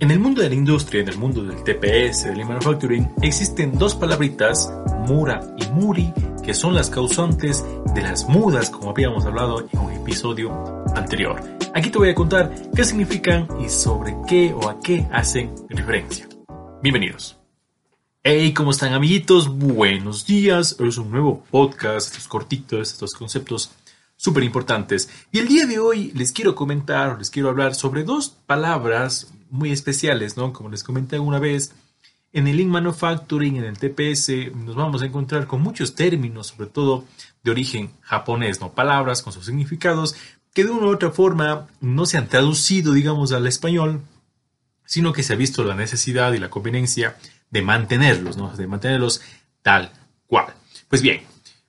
En el mundo de la industria, en el mundo del TPS, del manufacturing, existen dos palabritas, mura y muri, que son las causantes de las mudas, como habíamos hablado en un episodio anterior. Aquí te voy a contar qué significan y sobre qué o a qué hacen referencia. Bienvenidos. Hey, ¿cómo están amiguitos? Buenos días. Es un nuevo podcast, estos cortitos, estos conceptos súper importantes. Y el día de hoy les quiero comentar, les quiero hablar sobre dos palabras muy especiales, ¿no? Como les comenté alguna vez, en el Lean Manufacturing, en el TPS, nos vamos a encontrar con muchos términos, sobre todo de origen japonés, ¿no? Palabras con sus significados que de una u otra forma no se han traducido, digamos, al español, sino que se ha visto la necesidad y la conveniencia de mantenerlos, ¿no? De mantenerlos tal cual. Pues bien,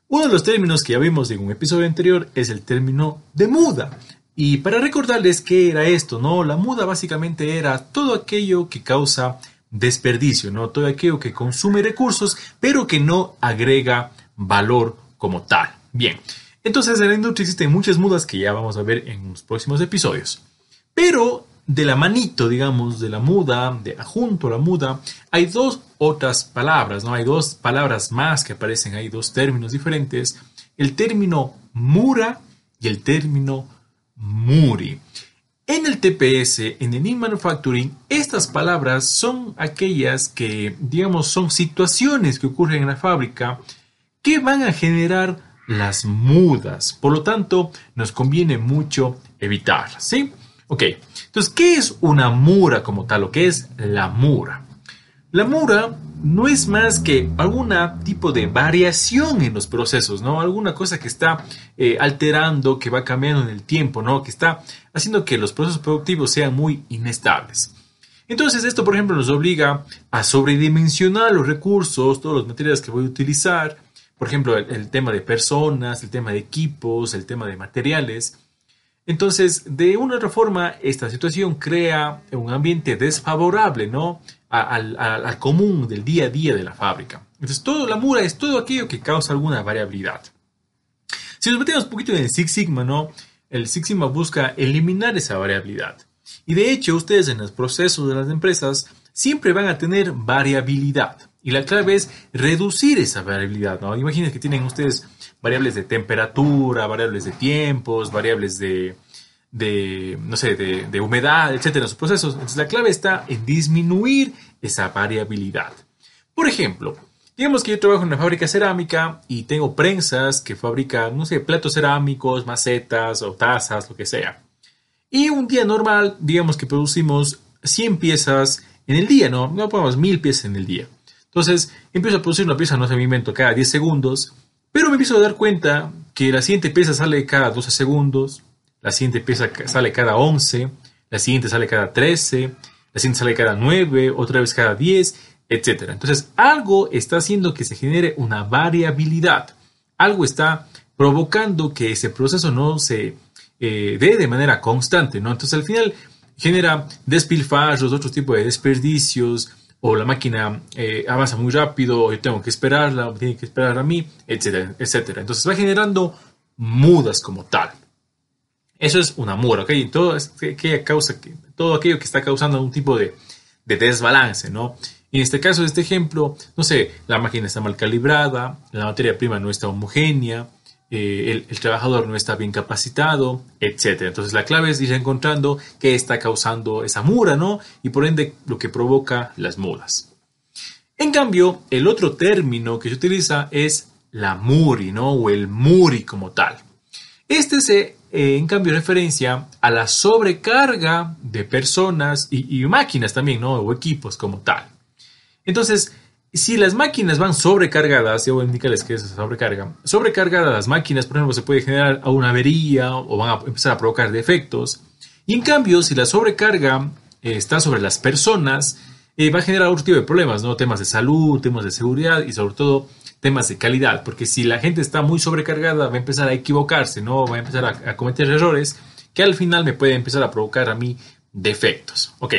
uno de los términos que ya vimos en un episodio anterior es el término de muda. Y para recordarles qué era esto, ¿no? La muda básicamente era todo aquello que causa desperdicio, ¿no? Todo aquello que consume recursos, pero que no agrega valor como tal. Bien, entonces en la industria existen muchas mudas que ya vamos a ver en los próximos episodios. Pero de la manito, digamos, de la muda, de junto a la muda, hay dos otras palabras, ¿no? Hay dos palabras más que aparecen, hay dos términos diferentes. El término mura y el término Muri. En el TPS, en el Manufacturing, estas palabras son aquellas que, digamos, son situaciones que ocurren en la fábrica que van a generar las mudas. Por lo tanto, nos conviene mucho evitarlas, ¿sí? Ok, entonces, ¿qué es una mura como tal? ¿O qué es la mura? La mura no es más que algún tipo de variación en los procesos, ¿no? Alguna cosa que está eh, alterando, que va cambiando en el tiempo, ¿no? Que está haciendo que los procesos productivos sean muy inestables. Entonces esto, por ejemplo, nos obliga a sobredimensionar los recursos, todos los materiales que voy a utilizar, por ejemplo, el tema de personas, el tema de equipos, el tema de materiales. Entonces, de una otra forma, esta situación crea un ambiente desfavorable, ¿no? al, común del día a día de la fábrica. Entonces, todo la mura es todo aquello que causa alguna variabilidad. Si nos metemos un poquito en el Six Sigma, ¿no? El Six Sigma busca eliminar esa variabilidad. Y de hecho, ustedes en los procesos de las empresas siempre van a tener variabilidad. Y la clave es reducir esa variabilidad, ¿no? Imaginen que tienen ustedes variables de temperatura, variables de tiempos, variables de, de, no sé, de, humedad, etcétera, en sus procesos. Entonces la clave está en disminuir esa variabilidad. Por ejemplo, digamos que yo trabajo en una fábrica cerámica y tengo prensas que fabrican, no sé, platos cerámicos, macetas o tazas, lo que sea. Y un día normal, digamos que producimos 100 piezas en el día, ¿no? No ponemos 1000 piezas en el día. Entonces, empiezo a producir una pieza, no sé, me invento, cada 10 segundos, pero me empiezo a dar cuenta que la siguiente pieza sale cada 12 segundos, la siguiente pieza sale cada 11, la siguiente sale cada 13, la siguiente sale cada 9, otra vez cada 10, etc. Entonces, algo está haciendo que se genere una variabilidad. Algo está provocando que ese proceso no se eh, dé de manera constante, ¿no? Entonces, al final genera despilfarros, otro tipo de desperdicios, o la máquina eh, avanza muy rápido, o yo tengo que esperarla, o tiene que esperar a mí, etcétera, etcétera. Entonces va generando mudas como tal. Eso es un amor, ¿ok? Todo, que causa, todo aquello que está causando un tipo de, desbalance, ¿no? Y en este caso, este ejemplo, no sé, la máquina está mal calibrada, la materia prima no está homogénea, eh, el, trabajador no está bien capacitado, etc. Entonces la clave es ir encontrando qué está causando esa mura, ¿no? Y por ende lo que provoca las mudas. En cambio, el otro término que se utiliza es la muri, ¿no? O el muri como tal. Este se eh, en cambio referencia a la sobrecarga de personas y, máquinas también, ¿no? O equipos como tal. Entonces, si las máquinas van sobrecargadas, yo voy a indicarles que es sobrecarga, sobrecargadas las máquinas, por ejemplo, se puede generar una avería o van a empezar a provocar defectos. Y en cambio, si la sobrecarga eh, está sobre las personas, eh, va a generar otro tipo de problemas, ¿no? Temas de salud, temas de seguridad y sobre todo temas de calidad, porque si la gente está muy sobrecargada va a empezar a equivocarse, ¿no? Va a empezar a, cometer errores que al final me pueden empezar a provocar a mí defectos, ¿ok?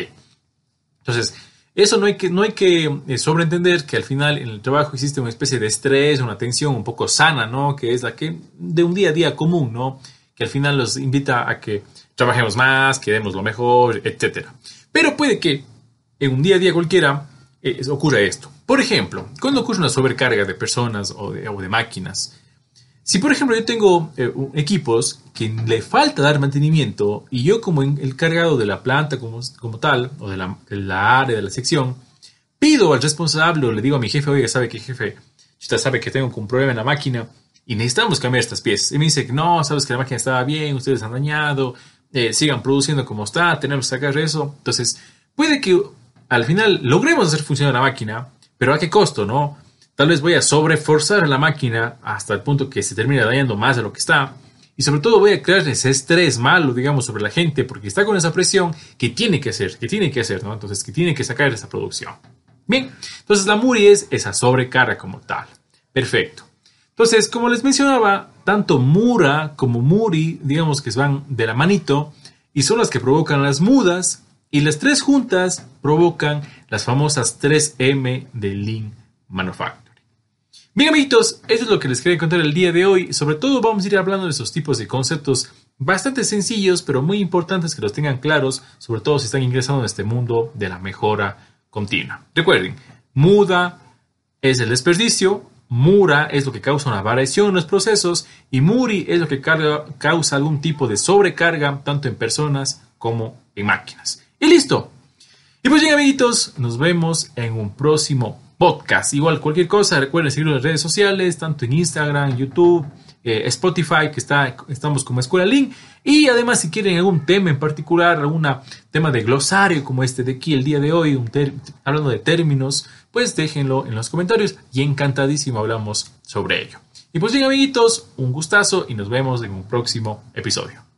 Entonces, eso no hay que, no hay que eh, sobreentender que al final en el trabajo existe una especie de estrés, una tensión un poco sana, ¿no? Que es la que de un día a día común, ¿no? Que al final nos invita a que trabajemos más, que demos lo mejor, etc. Pero puede que en un día a día cualquiera eh, ocurre esto. Por ejemplo, cuando ocurre una sobrecarga de personas o de máquinas, si por ejemplo yo tengo eh, equipos que le falta dar mantenimiento y yo como encargado de la planta como, como tal, o de la, área de la sección, pido al responsable o le digo a mi jefe, oiga, sabe que jefe, usted sabe que tengo un problema en la máquina y necesitamos cambiar estas piezas. Y me dice no, sabes que la máquina estaba bien, ustedes han dañado, eh, sigan produciendo como está, tenemos que sacar eso. Entonces, puede que al final logremos hacer funcionar la máquina, pero ¿a qué costo, no? Tal vez voy a sobreforzar la máquina hasta el punto que se termine dañando más de lo que está. Y sobre todo voy a crear ese estrés malo, digamos, sobre la gente, porque está con esa presión que tiene que hacer, que tiene que hacer, ¿no? Entonces, que tiene que sacar esa producción. Bien, entonces la MURI es esa sobrecarga como tal. Perfecto. Entonces, como les mencionaba, tanto Mura como Muri, digamos que van de la manito, y son las que provocan las mudas, y las tres juntas provocan las famosas 3M de Lean Manufacturing. Bien, amiguitos, eso es lo que les quería contar el día de hoy. Sobre todo vamos a ir hablando de esos tipos de conceptos bastante sencillos, pero muy importantes que los tengan claros, sobre todo si están ingresando en este mundo de la mejora continua. Recuerden, muda es el desperdicio, Mura es lo que causa una variación en los procesos y Muri es lo que causa algún tipo de sobrecarga tanto en personas como en máquinas. Y listo. Y pues bien amiguitos, nos vemos en un próximo podcast. Igual cualquier cosa, recuerden seguirnos en las redes sociales, tanto en Instagram, YouTube, eh, Spotify, que está, estamos como Escuela Link. Y además, si quieren algún tema en particular, algún tema de glosario como este de aquí el día de hoy, hablando de términos, pues déjenlo en los comentarios y encantadísimo hablamos sobre ello. Y pues bien, amiguitos, un gustazo y nos vemos en un próximo episodio.